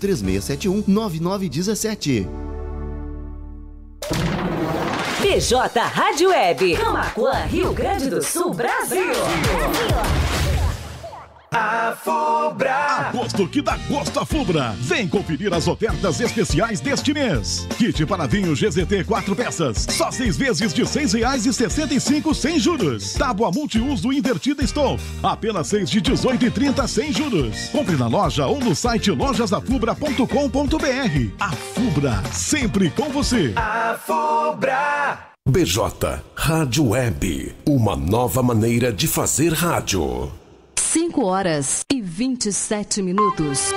3671 9917. PJ Rádio Web, Camacuã, Rio Grande do Sul, Brasil. Brasil. A Fubra. Agosto que dá gosto a Fubra. Vem conferir as ofertas especiais deste mês. Kit para vinho GZT 4 peças. Só seis vezes de seis reais e sessenta e cinco sem juros. Tábua multiuso invertida Stove. Apenas seis de dezoito e trinta sem juros. Compre na loja ou no site lojasdafubra.com.br. A Fubra, sempre com você. A Fubra. BJ Rádio Web. Uma nova maneira de fazer rádio. 5 horas e 27 minutos.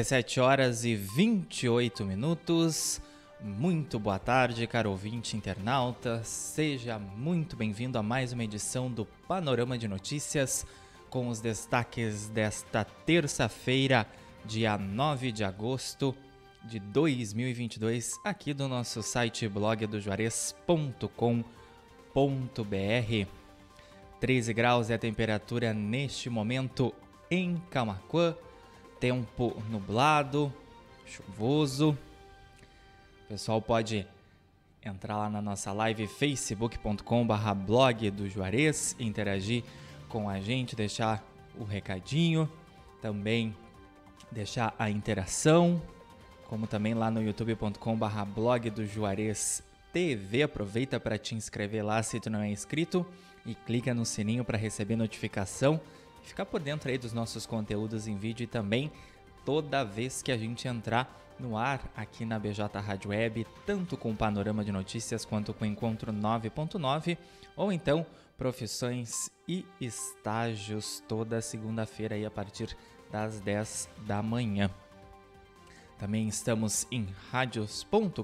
17 horas e 28 minutos. Muito boa tarde, caro ouvinte internauta. Seja muito bem-vindo a mais uma edição do Panorama de Notícias com os destaques desta terça-feira, dia 9 de agosto de 2022, aqui do nosso site blogdojuarez.com.br. 13 graus é a temperatura neste momento em Camacuã tempo nublado, chuvoso. O pessoal pode entrar lá na nossa live facebook.com/barra blog do Juarez, interagir com a gente, deixar o recadinho, também deixar a interação, como também lá no youtube.com/barra blog do Juarez TV. Aproveita para te inscrever lá se tu não é inscrito e clica no sininho para receber notificação ficar por dentro aí dos nossos conteúdos em vídeo e também toda vez que a gente entrar no ar aqui na BJ Rádio Web, tanto com o panorama de notícias quanto com o Encontro 9.9, ou então profissões e estágios toda segunda-feira aí a partir das 10 da manhã. Também estamos em radios.com.br,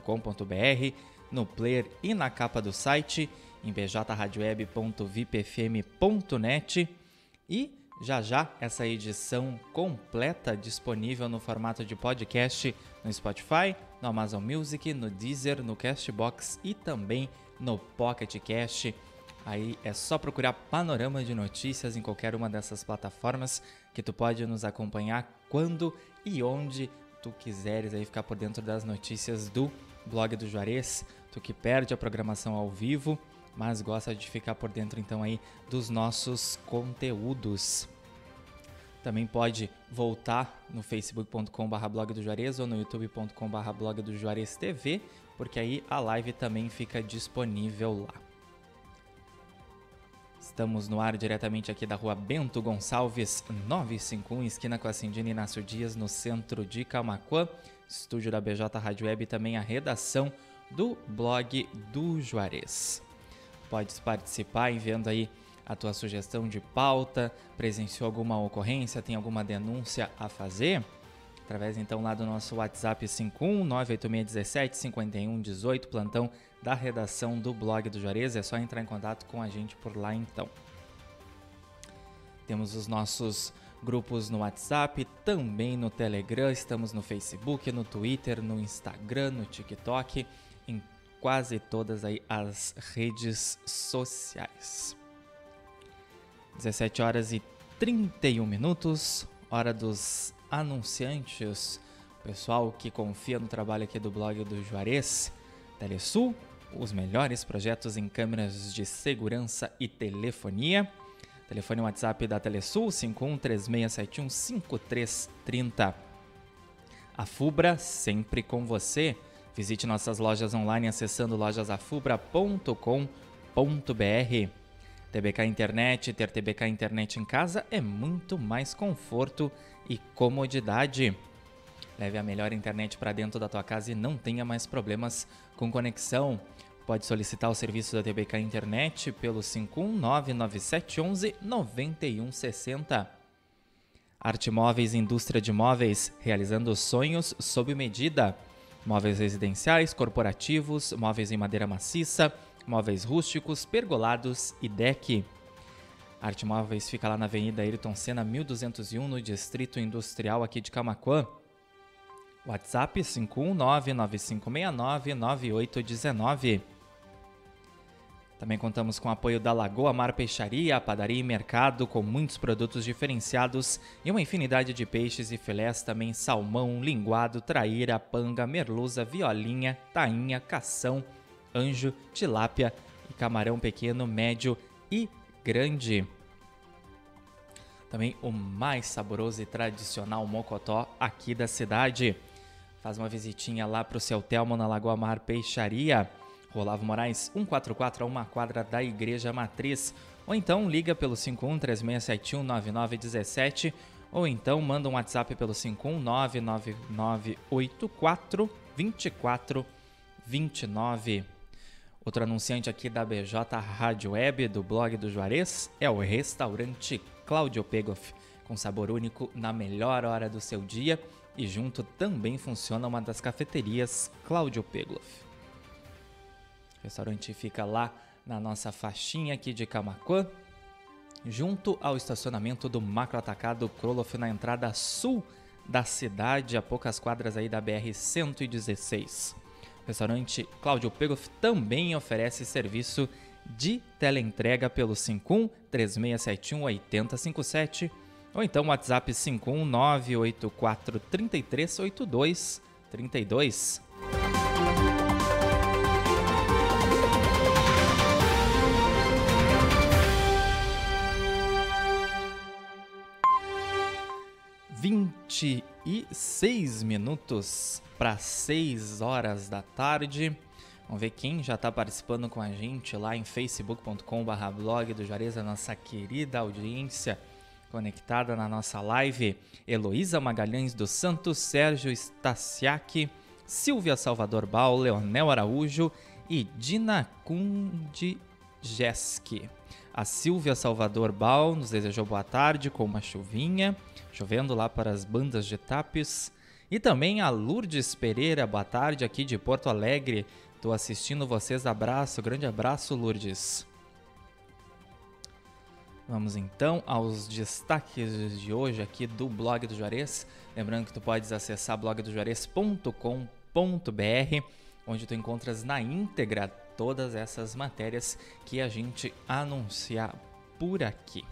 no player e na capa do site, em bjradioweb.vipfm.net e já já essa edição completa disponível no formato de podcast no Spotify, no Amazon Music, no Deezer, no Castbox e também no Pocket Cast. Aí é só procurar Panorama de Notícias em qualquer uma dessas plataformas que tu pode nos acompanhar quando e onde tu quiseres aí ficar por dentro das notícias do blog do Juarez, tu que perde a programação ao vivo mas gosta de ficar por dentro então aí dos nossos conteúdos. Também pode voltar no facebook.com.br blog do Juarez ou no youtube.com.br blog do Juarez TV, porque aí a live também fica disponível lá. Estamos no ar diretamente aqui da rua Bento Gonçalves, 951, esquina com a Cindina Inácio Dias, no centro de Camacuã. Estúdio da BJ Rádio Web e também a redação do blog do Juarez. Podes participar enviando aí a tua sugestão de pauta, presenciou alguma ocorrência, tem alguma denúncia a fazer? Através então lá do nosso WhatsApp 51 98617 5118, plantão da redação do blog do Juarez, é só entrar em contato com a gente por lá então. Temos os nossos grupos no WhatsApp, também no Telegram, estamos no Facebook, no Twitter, no Instagram, no TikTok, em quase todas aí as redes sociais. 17 horas e 31 minutos, hora dos anunciantes, pessoal que confia no trabalho aqui do blog do Juarez, Telesul, os melhores projetos em câmeras de segurança e telefonia. Telefone WhatsApp da Telesul 5136715330. A Fubra sempre com você. Visite nossas lojas online acessando lojasafubra.com.br. TBK Internet, ter TBK Internet em casa é muito mais conforto e comodidade. Leve a melhor internet para dentro da tua casa e não tenha mais problemas com conexão. Pode solicitar o serviço da TBK Internet pelo 51997119160. Arte Móveis Indústria de Móveis, realizando sonhos sob medida. Móveis residenciais, corporativos, móveis em madeira maciça, móveis rústicos, pergolados e deck. Arte Móveis fica lá na Avenida Ayrton Senna 1201, no Distrito Industrial aqui de Camaquã. WhatsApp 51995699819. Também contamos com o apoio da Lagoa Mar Peixaria, padaria e mercado com muitos produtos diferenciados e uma infinidade de peixes e filés, também salmão, linguado, traíra, panga, merluza, violinha, tainha, cação, anjo, tilápia e camarão pequeno, médio e grande. Também o mais saboroso e tradicional mocotó aqui da cidade. Faz uma visitinha lá para o seu Telmo na Lagoa Mar Peixaria. Olavo Moraes 144 a uma quadra da Igreja Matriz. Ou então liga pelo 5136719917 ou então manda um WhatsApp pelo 5199984 2429. Outro anunciante aqui da BJ Rádio Web do blog do Juarez é o restaurante Claudio Pegoff, com sabor único na melhor hora do seu dia e junto também funciona uma das cafeterias Claudio Pegoff. O restaurante fica lá na nossa faixinha aqui de Camacuã, junto ao estacionamento do Macro Atacado Kroloff na entrada sul da cidade, a poucas quadras aí da BR 116. Restaurante Cláudio Pegoff também oferece serviço de teleentrega pelo 51 3671 8057 ou então WhatsApp 51 984 3382 32. Vinte e seis minutos para 6 horas da tarde. Vamos ver quem já está participando com a gente lá em facebook.com.br blog do Juarez, a nossa querida audiência conectada na nossa live. Heloísa Magalhães dos Santos, Sérgio Stasiak, Silvia Salvador Bal, Leonel Araújo e Dina Kundjeski. A Silvia Salvador Bal nos desejou boa tarde com uma chuvinha, chovendo lá para as bandas de Tapes. E também a Lourdes Pereira, boa tarde aqui de Porto Alegre. Estou assistindo vocês, abraço, grande abraço, Lourdes. Vamos então aos destaques de hoje aqui do blog do Juarez. Lembrando que tu podes acessar blogdojuarez.com.br, onde tu encontras na íntegra todas essas matérias que a gente anunciar por aqui.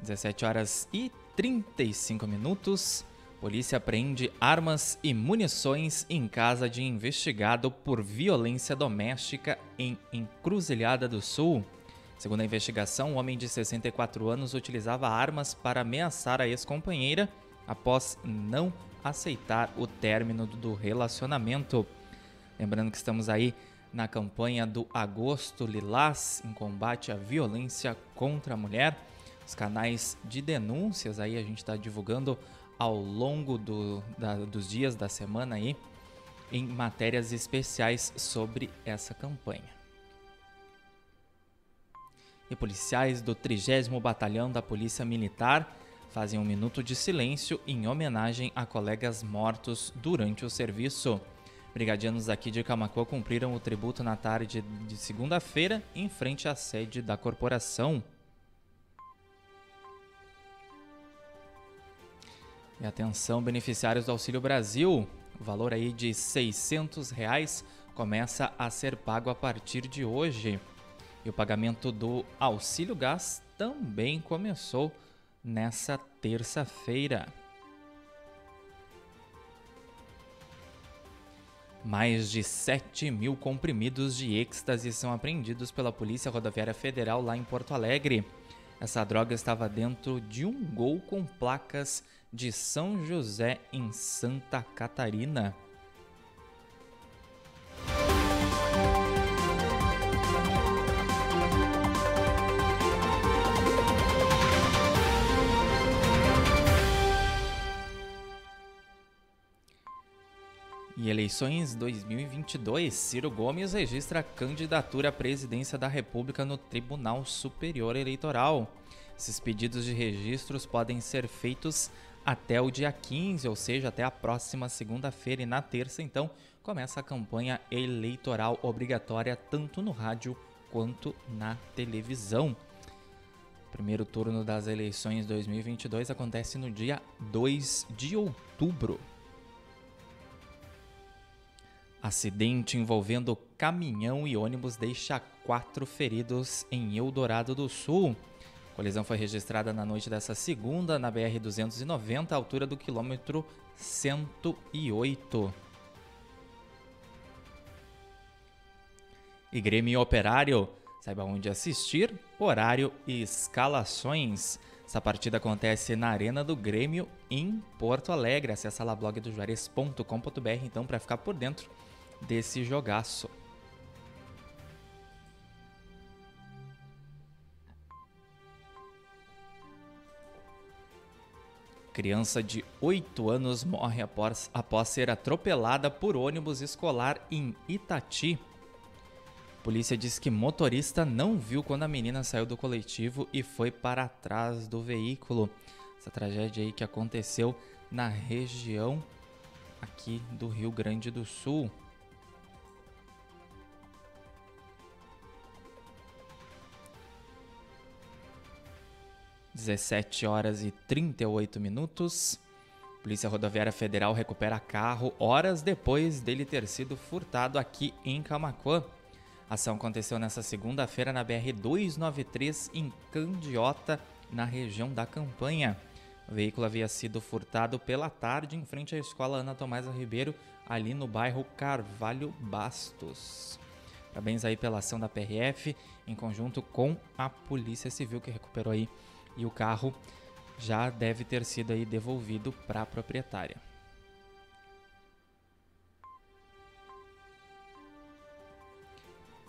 17 horas e 35 minutos. Polícia prende armas e munições em casa de investigado por violência doméstica em Encruzilhada do Sul. Segundo a investigação, o homem de 64 anos utilizava armas para ameaçar a ex-companheira após não aceitar o término do relacionamento. Lembrando que estamos aí na campanha do Agosto Lilás em combate à violência contra a mulher. Os canais de denúncias aí a gente está divulgando ao longo do, da, dos dias da semana aí em matérias especiais sobre essa campanha. E policiais do 30 Batalhão da Polícia Militar fazem um minuto de silêncio em homenagem a colegas mortos durante o serviço. Brigadianos aqui de Camacuã cumpriram o tributo na tarde de segunda-feira em frente à sede da corporação. E atenção, beneficiários do Auxílio Brasil, o valor aí de 600 reais começa a ser pago a partir de hoje. E o pagamento do auxílio gás também começou nessa terça-feira. Mais de 7 mil comprimidos de êxtase são apreendidos pela Polícia Rodoviária Federal lá em Porto Alegre. Essa droga estava dentro de um gol com placas de São José, em Santa Catarina. Eleições 2022, Ciro Gomes registra candidatura à presidência da República no Tribunal Superior Eleitoral. Esses pedidos de registros podem ser feitos até o dia 15, ou seja, até a próxima segunda-feira. E na terça, então, começa a campanha eleitoral obrigatória tanto no rádio quanto na televisão. primeiro turno das eleições 2022 acontece no dia 2 de outubro. Acidente envolvendo caminhão e ônibus deixa quatro feridos em Eldorado do Sul. A colisão foi registrada na noite dessa segunda na BR-290, altura do quilômetro 108. E Grêmio Operário, saiba onde assistir, horário e escalações. Essa partida acontece na Arena do Grêmio em Porto Alegre. Acesse lá blogdojuarez.com.br então para ficar por dentro desse jogaço. Criança de 8 anos morre após, após ser atropelada por ônibus escolar em Itati. Polícia diz que motorista não viu quando a menina saiu do coletivo e foi para trás do veículo. Essa tragédia aí que aconteceu na região aqui do Rio Grande do Sul. 17 horas e 38 minutos. Polícia Rodoviária Federal recupera carro horas depois dele ter sido furtado aqui em Camacuã. A ação aconteceu nesta segunda-feira na BR-293 em Candiota, na região da Campanha. O veículo havia sido furtado pela tarde em frente à escola Ana Tomasa Ribeiro, ali no bairro Carvalho Bastos. Parabéns aí pela ação da PRF, em conjunto com a Polícia Civil, que recuperou aí e o carro já deve ter sido aí devolvido para a proprietária.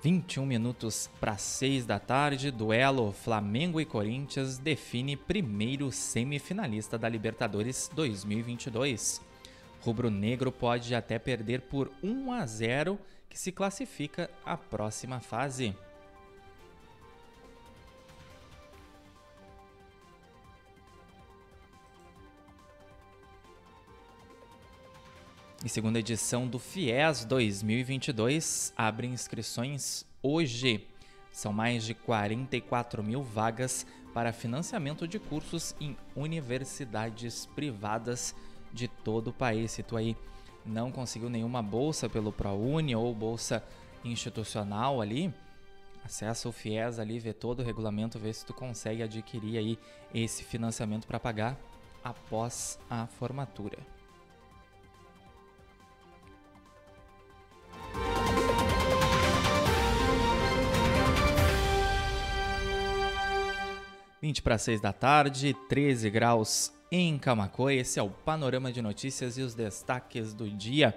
Um minutos para seis da tarde, duelo Flamengo e Corinthians define primeiro semifinalista da Libertadores 2022. Rubro Negro pode até perder por 1 a 0, que se classifica à próxima fase. E segunda edição do FIES 2022 abre inscrições hoje. São mais de 44 mil vagas para financiamento de cursos em universidades privadas de todo o país. Se tu aí não conseguiu nenhuma bolsa pelo ProUni ou bolsa institucional ali, acessa o FIES ali, vê todo o regulamento, vê se tu consegue adquirir aí esse financiamento para pagar após a formatura. 20 para 6 da tarde, 13 graus em Camacoa. Esse é o panorama de notícias e os destaques do dia.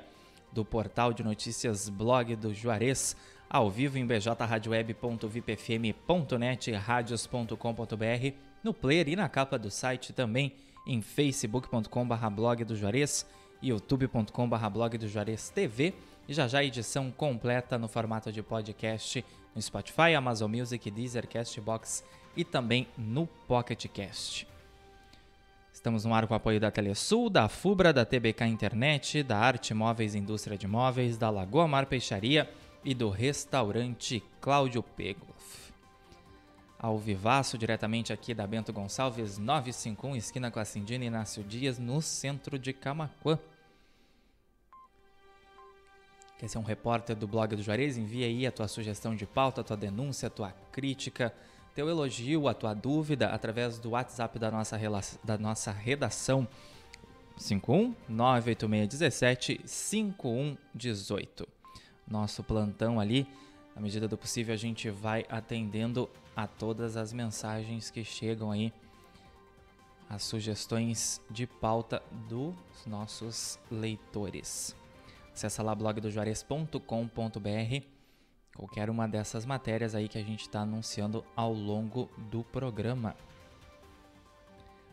do portal de notícias Blog do Juarez, ao vivo em bjradioweb.vipfm.net, radios.com.br, no player e na capa do site também em facebook.com.br blog do Juarez, youtube.com.br blog do Juarez TV e já já a edição completa no formato de podcast no Spotify, Amazon Music, Deezer, Castbox e também no Pocket Cast. Estamos no ar com o apoio da Telesul, da Fubra, da TBK Internet, da Arte Móveis Indústria de Móveis, da Lagoa Mar Peixaria e do restaurante Cláudio Pegloff. Ao vivaço, diretamente aqui da Bento Gonçalves 951, esquina com a Cindina Inácio Dias, no centro de Camacuã. Quer ser um repórter do blog do Juarez? Envia aí a tua sugestão de pauta, a tua denúncia, a tua crítica, teu elogio, a tua dúvida através do WhatsApp da nossa, da nossa redação 51 98617 5118. Nosso plantão ali, na medida do possível, a gente vai atendendo a todas as mensagens que chegam aí, as sugestões de pauta dos nossos leitores. Acesse lá blogdojuarez.com.br qualquer uma dessas matérias aí que a gente está anunciando ao longo do programa.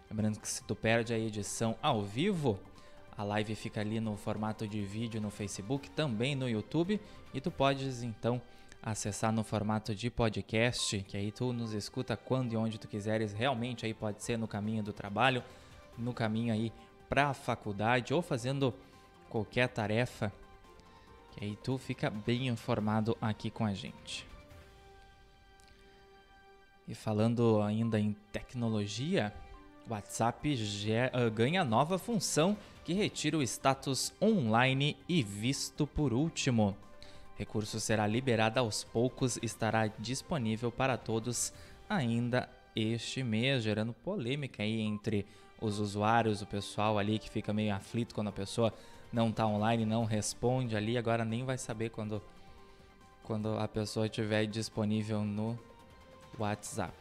Lembrando que se tu perde a edição ao vivo, a live fica ali no formato de vídeo no Facebook, também no YouTube, e tu podes então acessar no formato de podcast, que aí tu nos escuta quando e onde tu quiseres, realmente aí pode ser no caminho do trabalho, no caminho aí para a faculdade ou fazendo qualquer tarefa e aí tu fica bem informado aqui com a gente. E falando ainda em tecnologia, WhatsApp ah, ganha nova função que retira o status online e visto por último. Recurso será liberado aos poucos e estará disponível para todos ainda este mês, gerando polêmica aí entre os usuários, o pessoal ali que fica meio aflito quando a pessoa não está online, não responde ali, agora nem vai saber quando, quando a pessoa estiver disponível no WhatsApp.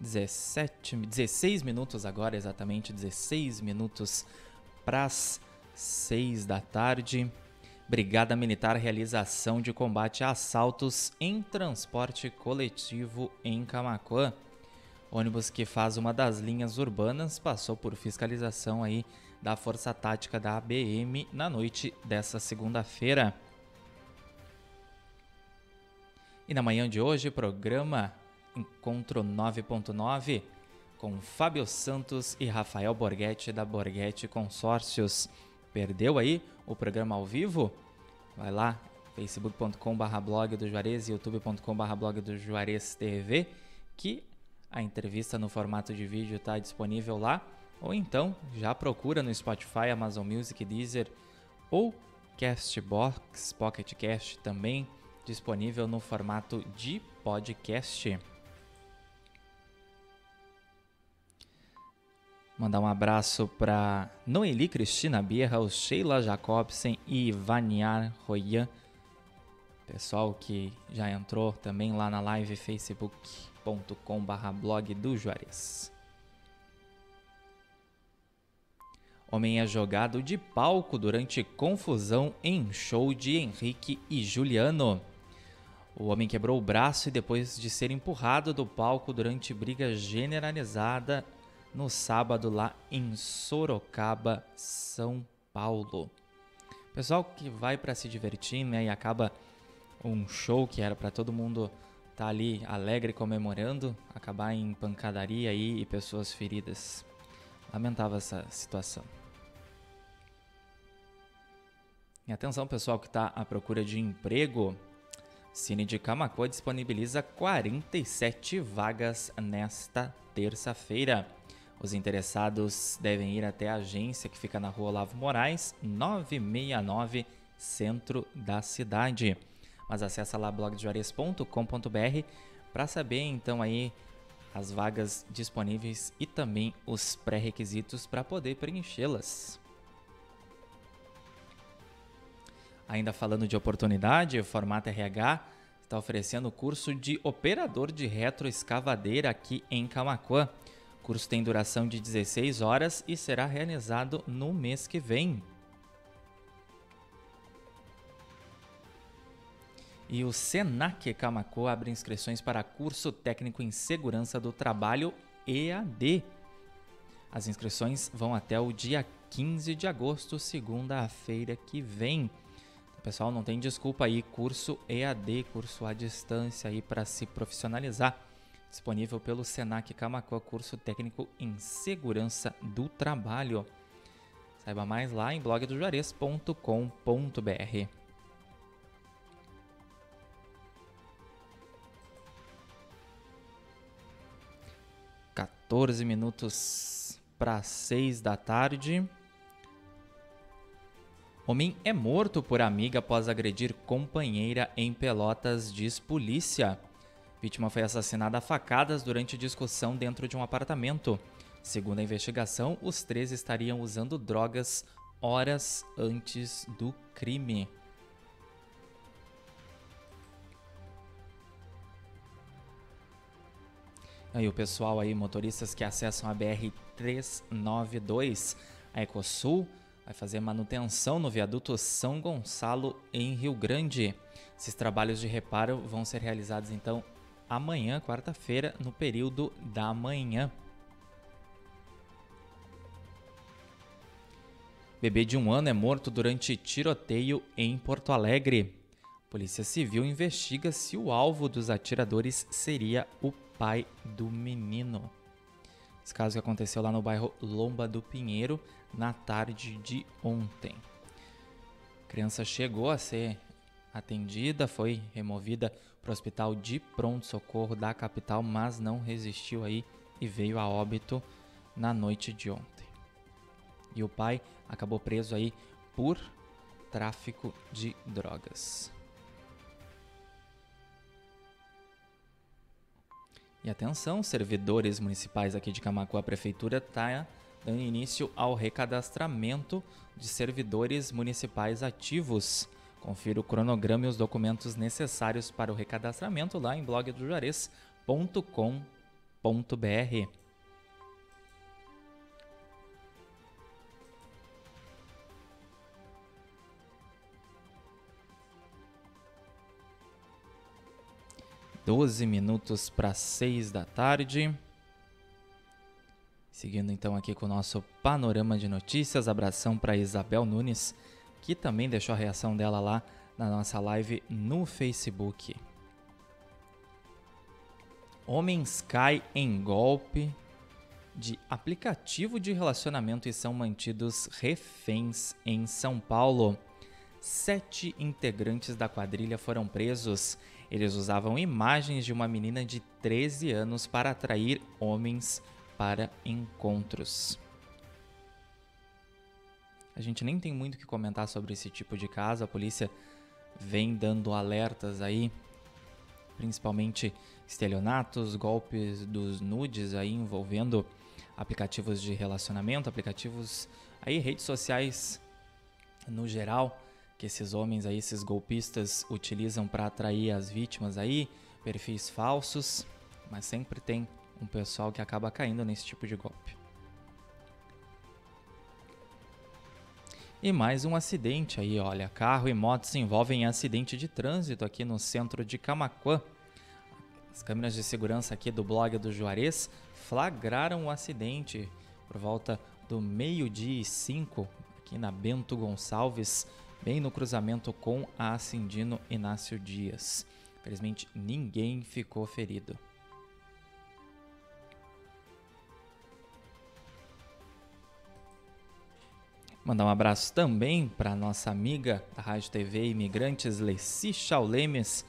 Dezessete, 16 minutos agora, exatamente 16 minutos para as 6 da tarde. Brigada Militar realiza ação de combate a assaltos em transporte coletivo em Camacuã. Ônibus que faz uma das linhas urbanas passou por fiscalização aí da Força Tática da ABM na noite dessa segunda-feira. E na manhã de hoje, programa Encontro 9.9 com Fábio Santos e Rafael Borghetti da Borghetti Consórcios. Perdeu aí o programa ao vivo? Vai lá, facebook.com.br blog do Juarez e youtube.com.br blog do Juarez TV, que a entrevista no formato de vídeo está disponível lá. Ou então já procura no Spotify, Amazon Music, Deezer ou Castbox, Pocket Cast também disponível no formato de podcast. Mandar um abraço para Noeli Cristina Bierra, o Sheila Jacobsen e Vaniar Royan. Pessoal que já entrou também lá na live facebook.com blog do Juarez. Homem é jogado de palco durante confusão em show de Henrique e Juliano. O homem quebrou o braço e depois de ser empurrado do palco durante briga generalizada no sábado lá em Sorocaba, São Paulo. Pessoal que vai para se divertir, né, e acaba um show que era para todo mundo estar tá ali alegre comemorando, acabar em pancadaria aí e pessoas feridas. Lamentava essa situação. E atenção pessoal que está à procura de emprego, Cine de Camacoa disponibiliza 47 vagas nesta terça-feira. Os interessados devem ir até a agência que fica na rua Olavo Moraes, 969, centro da cidade. Mas acessa lá blogdejuarez.com.br para saber então aí as vagas disponíveis e também os pré-requisitos para poder preenchê-las. Ainda falando de oportunidade, o Formato RH está oferecendo o curso de operador de retroescavadeira aqui em Camacuã. O curso tem duração de 16 horas e será realizado no mês que vem. E o Senac Camacuã abre inscrições para curso técnico em segurança do trabalho EAD. As inscrições vão até o dia 15 de agosto, segunda-feira que vem. Então, pessoal, não tem desculpa aí, curso EAD, curso à distância aí para se profissionalizar. Disponível pelo Senac Camacuã, curso técnico em segurança do trabalho. Saiba mais lá em blogdojuarez.com.br. 14 minutos para 6 da tarde. Homem é morto por amiga após agredir companheira em Pelotas, diz polícia. Vítima foi assassinada a facadas durante discussão dentro de um apartamento. Segundo a investigação, os três estariam usando drogas horas antes do crime. Aí o pessoal aí, motoristas que acessam a BR 392, a Ecosul, vai fazer manutenção no viaduto São Gonçalo em Rio Grande. Esses trabalhos de reparo vão ser realizados então amanhã, quarta-feira, no período da manhã. Bebê de um ano é morto durante tiroteio em Porto Alegre. Polícia Civil investiga se o alvo dos atiradores seria o pai do menino. Esse caso que aconteceu lá no bairro Lomba do Pinheiro na tarde de ontem. A criança chegou a ser atendida, foi removida para o hospital de pronto-socorro da capital, mas não resistiu aí e veio a óbito na noite de ontem. E o pai acabou preso aí por tráfico de drogas. E atenção, servidores municipais aqui de Camacuã, a prefeitura está dando início ao recadastramento de servidores municipais ativos. Confira o cronograma e os documentos necessários para o recadastramento lá em blogdojuarez.com.br. 12 minutos para 6 da tarde. Seguindo então aqui com o nosso panorama de notícias, abração para Isabel Nunes, que também deixou a reação dela lá na nossa live no Facebook. Homens caem em golpe de aplicativo de relacionamento e são mantidos reféns em São Paulo. Sete integrantes da quadrilha foram presos eles usavam imagens de uma menina de 13 anos para atrair homens para encontros. A gente nem tem muito o que comentar sobre esse tipo de caso, a polícia vem dando alertas aí, principalmente estelionatos, golpes dos nudes aí envolvendo aplicativos de relacionamento, aplicativos aí redes sociais no geral que esses homens aí, esses golpistas utilizam para atrair as vítimas aí, perfis falsos, mas sempre tem um pessoal que acaba caindo nesse tipo de golpe. E mais um acidente aí, olha, carro e moto se envolvem em acidente de trânsito aqui no centro de Camaquã. As câmeras de segurança aqui do blog do Juarez flagraram o acidente por volta do meio-dia e cinco aqui na Bento Gonçalves, bem no cruzamento com a Ascendino Inácio Dias. Felizmente ninguém ficou ferido. Mandar um abraço também para nossa amiga da Rádio TV Imigrantes, Leci Chaulemes,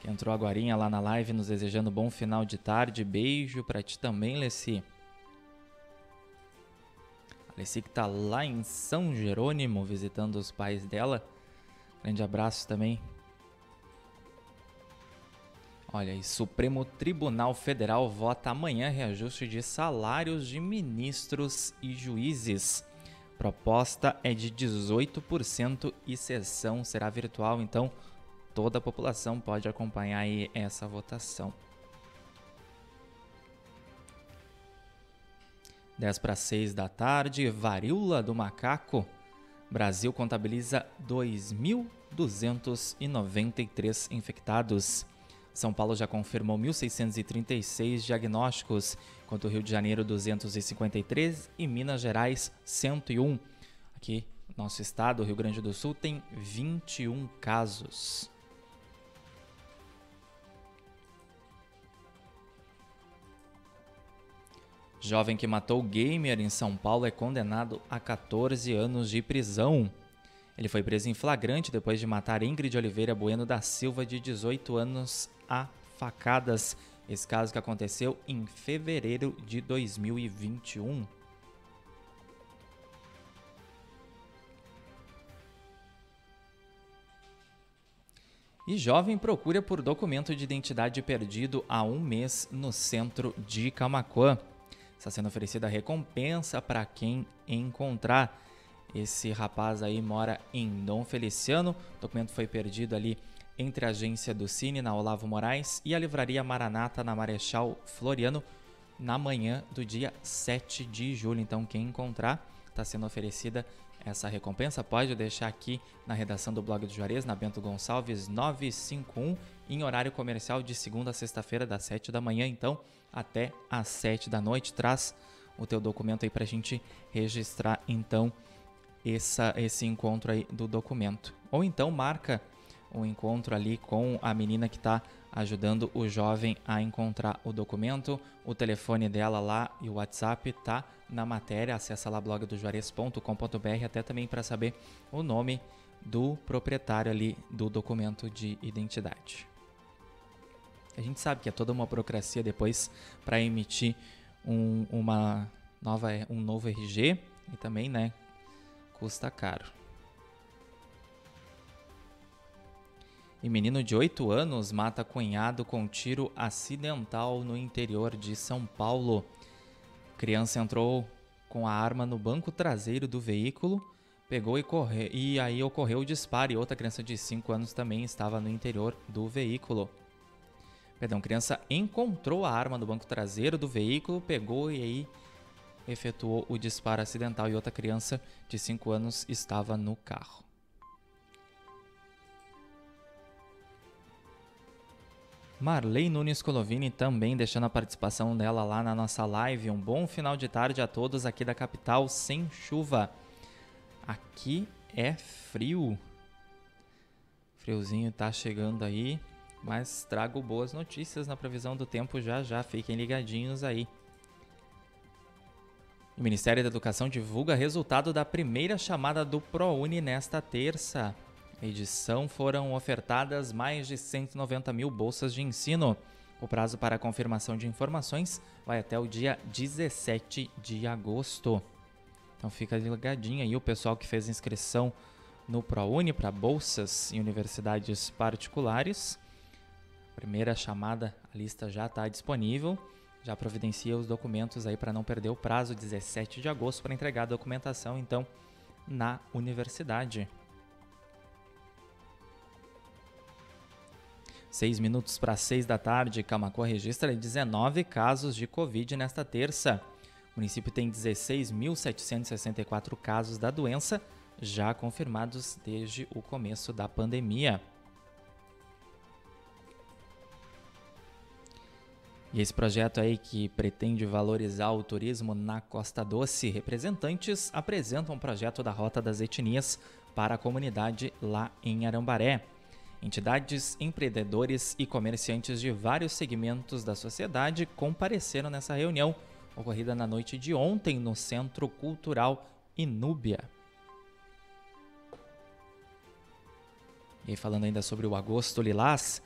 que entrou agora lá na live nos desejando bom final de tarde. Beijo para ti também, Leci. Alessi que tá lá em São Jerônimo visitando os pais dela. Grande abraço também. Olha, e Supremo Tribunal Federal vota amanhã reajuste de salários de ministros e juízes. Proposta é de 18% e sessão será virtual, então toda a população pode acompanhar aí essa votação. 10 para 6 da tarde, varíola do macaco. Brasil contabiliza 2.293 infectados. São Paulo já confirmou 1.636 diagnósticos, enquanto o Rio de Janeiro 253 e Minas Gerais 101. Aqui, nosso estado, Rio Grande do Sul, tem 21 casos. Jovem que matou gamer em São Paulo é condenado a 14 anos de prisão. Ele foi preso em flagrante depois de matar Ingrid Oliveira Bueno da Silva, de 18 anos, a facadas. Esse caso que aconteceu em fevereiro de 2021. E jovem procura por documento de identidade perdido há um mês no centro de Camacuã. Está sendo oferecida recompensa para quem encontrar. Esse rapaz aí mora em Dom Feliciano. O documento foi perdido ali entre a agência do Cine, na Olavo Moraes, e a livraria Maranata, na Marechal Floriano, na manhã do dia 7 de julho. Então, quem encontrar, está sendo oferecida essa recompensa. Pode deixar aqui na redação do blog do Juarez, na Bento Gonçalves 951, em horário comercial de segunda a sexta-feira, das 7 da manhã, então, até às 7 da noite. Traz o teu documento aí para a gente registrar, então, essa, esse encontro aí do documento. Ou então marca um encontro ali com a menina que está ajudando o jovem a encontrar o documento. O telefone dela lá e o WhatsApp tá na matéria. Acesse lá blogdojuarez.com.br até também para saber o nome do proprietário ali do documento de identidade. A gente sabe que é toda uma burocracia depois para emitir um, uma nova, um novo RG e também, né, custa caro. E menino de 8 anos mata cunhado com tiro acidental no interior de São Paulo. Criança entrou com a arma no banco traseiro do veículo, pegou e correu, e aí ocorreu o disparo. E outra criança de 5 anos também estava no interior do veículo. Perdão, criança encontrou a arma no banco traseiro do veículo, pegou e aí efetuou o disparo acidental e outra criança de 5 anos estava no carro. Marley Nunes Colovini também deixando a participação dela lá na nossa live. Um bom final de tarde a todos aqui da capital sem chuva. Aqui é frio. Friozinho tá chegando aí, mas trago boas notícias na previsão do tempo já já. Fiquem ligadinhos aí. O Ministério da Educação divulga resultado da primeira chamada do ProUni nesta terça edição foram ofertadas mais de 190 mil bolsas de ensino. O prazo para confirmação de informações vai até o dia 17 de agosto. Então fica ligadinho aí o pessoal que fez inscrição no ProUni para bolsas em universidades particulares. Primeira chamada, a lista já está disponível. Já providencia os documentos aí para não perder o prazo, 17 de agosto, para entregar a documentação então na universidade. 6 minutos para 6 da tarde, Camacuã registra 19 casos de Covid nesta terça. O município tem 16.764 casos da doença, já confirmados desde o começo da pandemia. E esse projeto aí que pretende valorizar o turismo na Costa Doce, representantes apresentam um projeto da Rota das Etnias para a comunidade lá em Arambaré. Entidades, empreendedores e comerciantes de vários segmentos da sociedade compareceram nessa reunião, ocorrida na noite de ontem no Centro Cultural Inúbia. E falando ainda sobre o Agosto Lilás,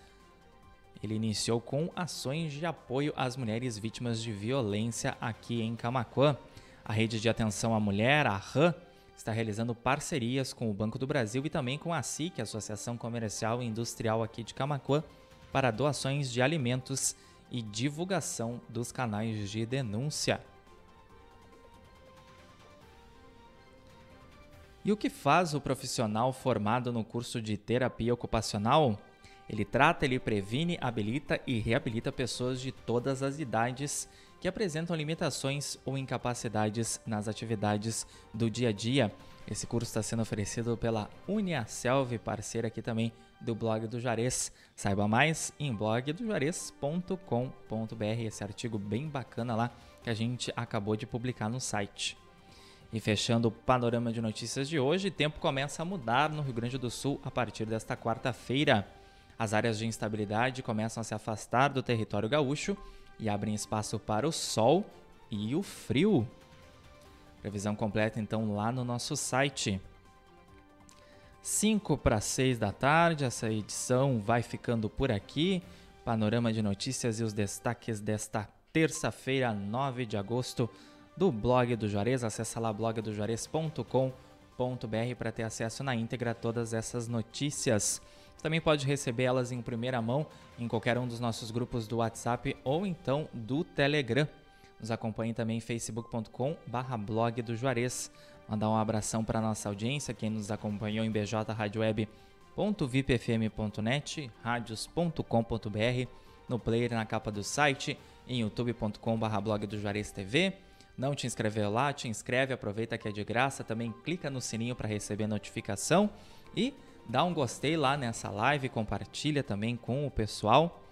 ele iniciou com ações de apoio às mulheres vítimas de violência aqui em Camacuã. A rede de atenção à mulher, a RAM, está realizando parcerias com o Banco do Brasil e também com a SIC, Associação Comercial e Industrial aqui de Camacuã, para doações de alimentos e divulgação dos canais de denúncia. E o que faz o profissional formado no curso de terapia ocupacional? Ele trata, ele previne, habilita e reabilita pessoas de todas as idades que apresentam limitações ou incapacidades nas atividades do dia a dia. Esse curso está sendo oferecido pela Uniaselv, parceira aqui também do blog do Juarez. Saiba mais em blogdojuarez.com.br, esse artigo bem bacana lá que a gente acabou de publicar no site. E fechando o panorama de notícias de hoje, tempo começa a mudar no Rio Grande do Sul a partir desta quarta-feira. As áreas de instabilidade começam a se afastar do território gaúcho e abrem espaço para o sol e o frio. Previsão completa então lá no nosso site. 5 para 6 da tarde, essa edição vai ficando por aqui. Panorama de notícias e os destaques desta terça-feira, 9 de agosto, do blog do Juarez. Acesse lá blogdojuarez.com.br para ter acesso na íntegra a todas essas notícias. Também pode receber elas em primeira mão em qualquer um dos nossos grupos do WhatsApp ou então do Telegram. Nos acompanhe também em facebook.com blog do Juarez. Mandar um abração para nossa audiência, quem nos acompanhou em bjradioweb.vipfm.net, radios.com.br, no player na capa do site, em youtube.com blog do Juarez TV. Não te inscreveu lá? Te inscreve, aproveita que é de graça. Também clica no sininho para receber notificação e dá um gostei lá nessa live, compartilha também com o pessoal.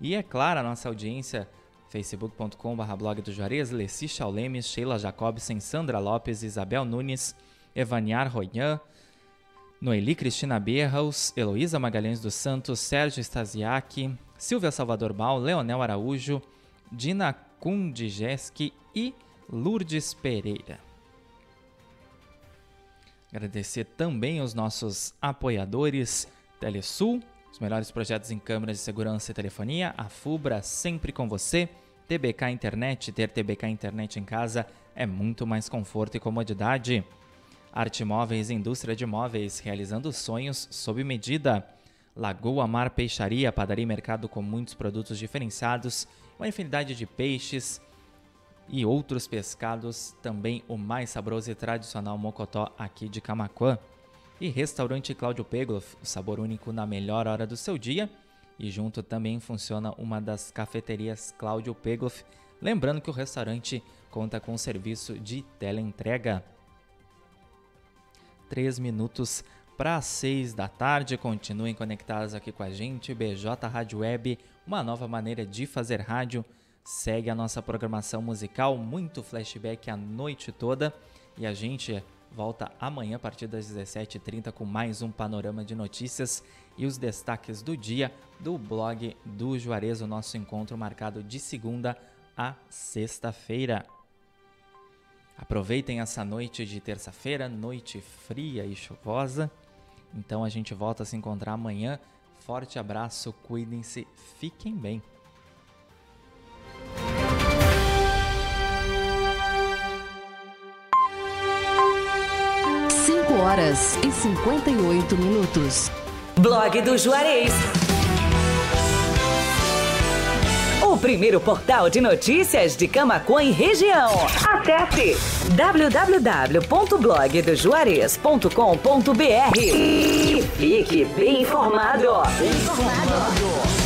E é claro, a nossa audiência facebook.com.br blog do Juarez, Leci Chaulemes, Sheila Jacobsen, Sandra Lopes, Isabel Nunes, Evaniar Royan, Noeli Cristina Berraus, Heloísa Magalhães dos Santos, Sérgio Stasiak, Silvia Salvador Mal, Leonel Araújo, Dina Kundijeski e Lourdes Pereira. Agradecer também os nossos apoiadores Telesul, os melhores projetos em câmeras de segurança e telefonia, a Fubra sempre com você, TBK Internet, ter TBK Internet em casa é muito mais conforto e comodidade. Arte Móveis, indústria de móveis, realizando sonhos sob medida. Lagoa Mar Peixaria, padaria e mercado com muitos produtos diferenciados, uma infinidade de peixes, e outros pescados, também o mais saboroso e tradicional mocotó aqui de Camaquã. E restaurante Cláudio Pegloff, o sabor único na melhor hora do seu dia. E junto também funciona uma das cafeterias Cláudio Pegloff, lembrando que o restaurante conta com serviço de teleentrega. 3 minutos para 6 da tarde, continuem conectados aqui com a gente, BJ Rádio Web, uma nova maneira de fazer rádio segue a nossa programação musical, muito flashback a noite toda. E a gente volta amanhã a partir das 17h30 com mais um panorama de notícias e os destaques do dia do blog do Juarez, o nosso encontro marcado de segunda a sexta-feira. Aproveitem essa noite de terça-feira, noite fria e chuvosa. Então a gente volta a se encontrar amanhã. Forte abraço, cuidem-se, fiquem bem. Horas e 58 minutos. Blog do Juarez. O primeiro portal de notícias de Camacuã e região. Acesse www.blogdojuarez.com.br e fique bem informado. Bem informado.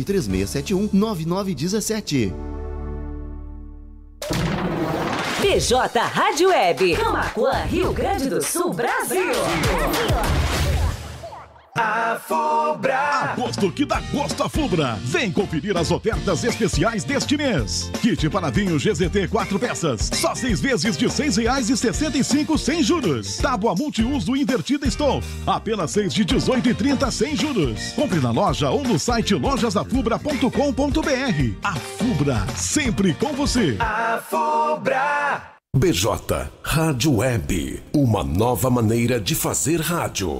3671 9917. PJ Rádio Web. Camacuã, Rio Grande do Sul, Brasil. Brasil. A Fubra. Agosto que dá gosto a Fubra. Vem conferir as ofertas especiais deste mês. Kit para vinho GZT 4 peças. Só seis vezes de seis reais e sessenta e cinco sem juros. Tábua multiuso invertida Stove. Apenas seis de dezoito e trinta sem juros. Compre na loja ou no site lojasafubra.com.br. A Fubra, sempre com você. A Fubra. BJ Rádio Web. Uma nova maneira de fazer rádio.